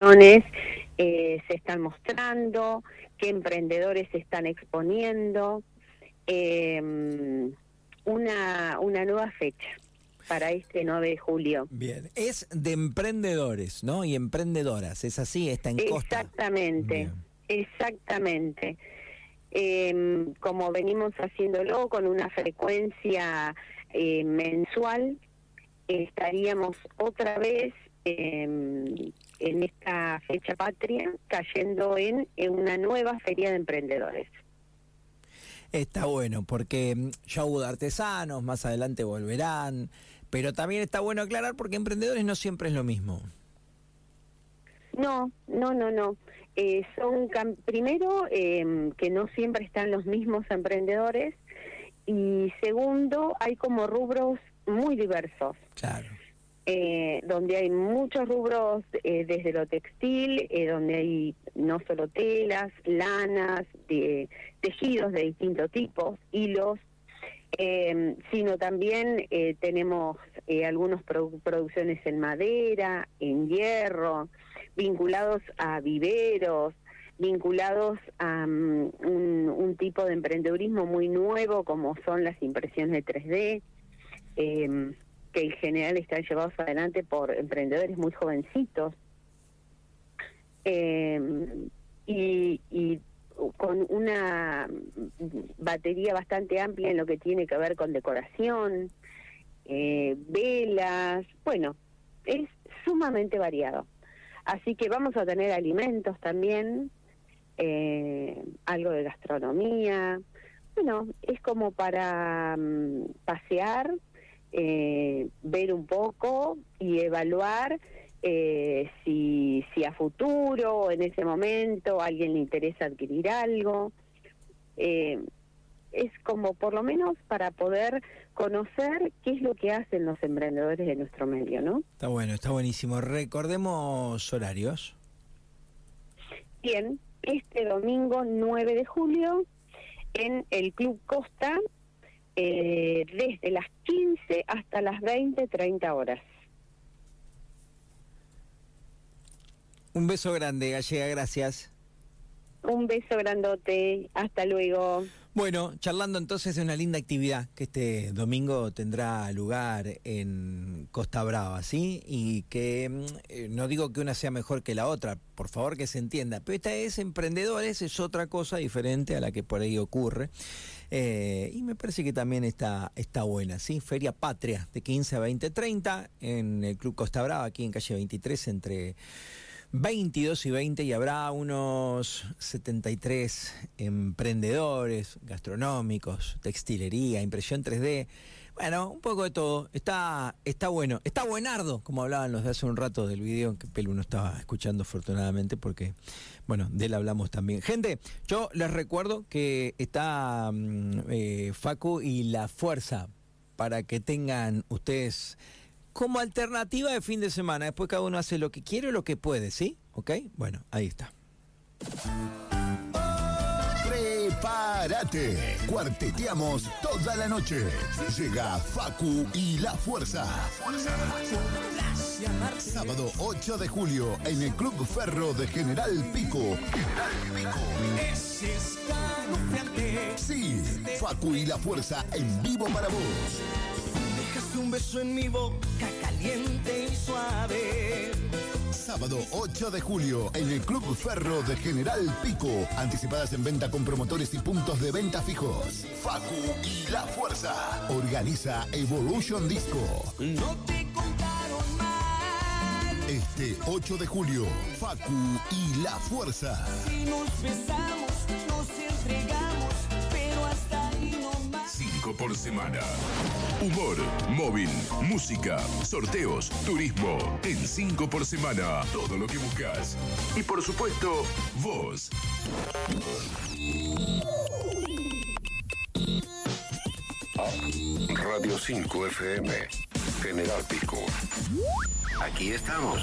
eh, se están mostrando, qué emprendedores se están exponiendo. Em, una, una nueva fecha para este 9 de julio. Bien, es de emprendedores, ¿no? Y emprendedoras, ¿es así? Está en Costa. Exactamente, exactamente. Em, como venimos haciéndolo con una frecuencia eh, mensual, estaríamos otra vez em, en esta fecha patria cayendo en, una nueva feria de emprendedores. Está bueno, porque mm, ya hubo de artesanos, más adelante volverán, pero también está bueno aclarar porque emprendedores no siempre es lo mismo. No, no, no, no. Eh, son primero em, que no siempre están los mismos emprendedores y segundo hay como rubros muy diversos. Claro. Eh, donde hay muchos rubros eh, desde lo textil, eh, donde hay no solo telas, lanas, de, tejidos de distintos tipos, hilos, sino también tenemos algunas producciones en madera, en hierro, vinculados a viveros, vinculados a mm, un, un, tipo de emprendedurismo muy nuevo como son las impresiones de 3D que en general están llevados adelante por emprendedores muy jovencitos eh, y, con una batería bastante amplia en lo que tiene que ver con decoración, eh, velas, bueno, es sumamente variado. Así que vamos a tener alimentos también, eh, algo de gastronomía. Bueno, es como para mm, pasear eh, ver un poco y evaluar eh, si, si a futuro o en ese momento a alguien le interesa adquirir algo. Eh, es como por lo menos para poder conocer qué es lo que hacen los emprendedores de nuestro medio, ¿no? Está bueno, está buenísimo. Recordemos horarios. Bien, este domingo 9 de julio en el Club Costa eh, desde las 15 hasta las 20, 30 horas. Un beso grande, Gallega, gracias. Un beso grandote, hasta luego. Bueno, charlando entonces de una linda actividad que este domingo tendrá lugar en Costa Brava, ¿sí? Y que mm, eh, no digo que una sea mejor que la otra, por favor que se entienda, pero esta es emprendedores, es otra cosa diferente a la que por ahí ocurre. Eh, y me parece que también está, está buena, ¿sí? Feria Patria de 15 a 20, 30 en el Club Costa Brava, aquí en calle 23, entre 22 y 20 y habrá unos 73 emprendedores gastronómicos, textilería, impresión 3D. Bueno, un poco de todo. Está, está bueno. Está buenardo, como hablaban los de hace un rato del video, que Pelu no estaba escuchando afortunadamente porque, bueno, de él hablamos también. Gente, yo les recuerdo que está mm, eh, Facu y la fuerza para que tengan ustedes como alternativa de fin de semana. Después cada uno hace lo que quiere o lo que puede, ¿sí? ¿Ok? Bueno, ahí está. Prepárate. Cuarteteamos toda la noche. Llega Facu y la Fuerza. Sábado 8 de julio en el Club Ferro de General Pico. General Pico. Sí, Facu y la Fuerza en vivo para vos un beso en mi boca caliente y suave. Sábado 8 de julio en el Club Ferro de General Pico. Anticipadas en venta con promotores y puntos de venta fijos. Facu y La Fuerza. Organiza Evolution Disco. No te contaron mal. Este 8 de julio, Facu y La Fuerza. Si nos besamos, nos entregamos, 5 por semana. Humor, móvil, música, sorteos, turismo. En 5 por semana, todo lo que buscas. Y por supuesto, vos. Radio 5 FM, General Pico. Aquí estamos.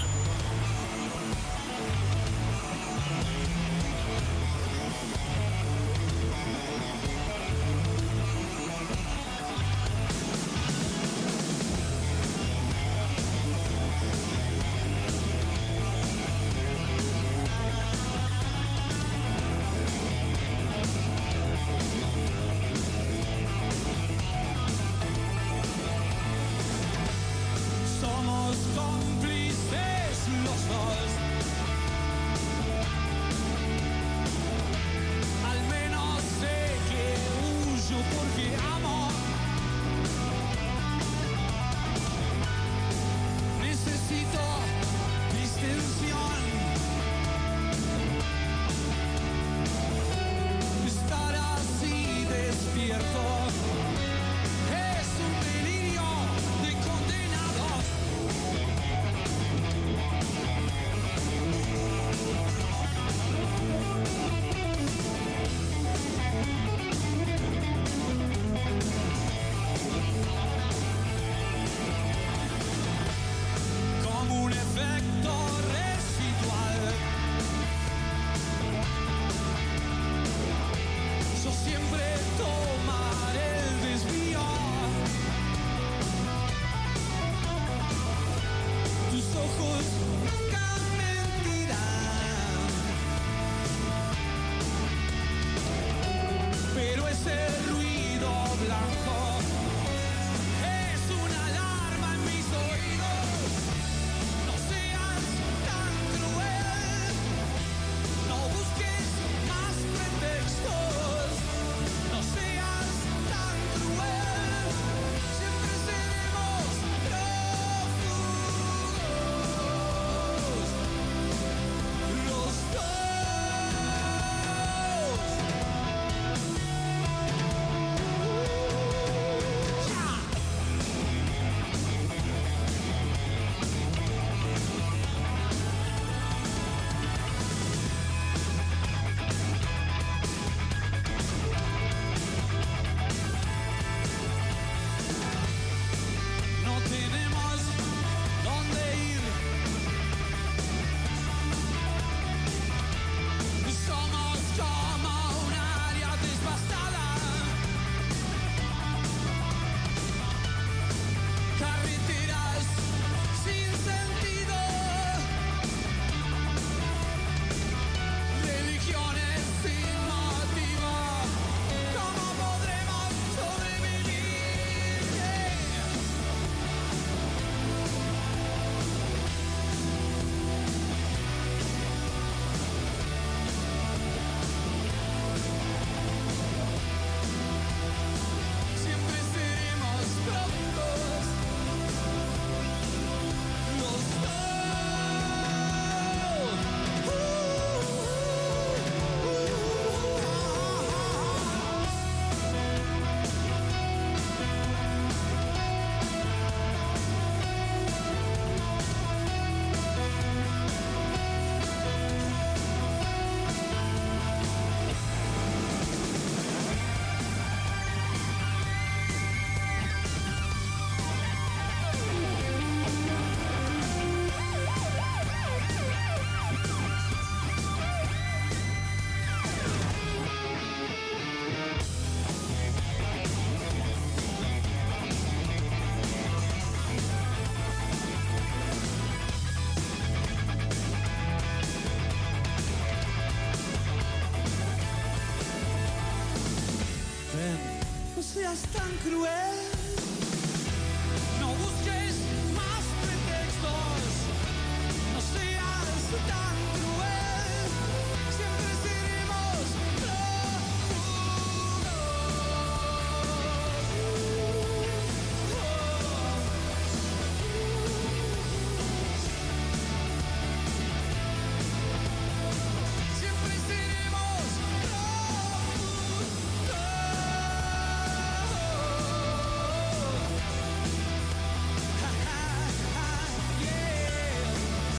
Cruel.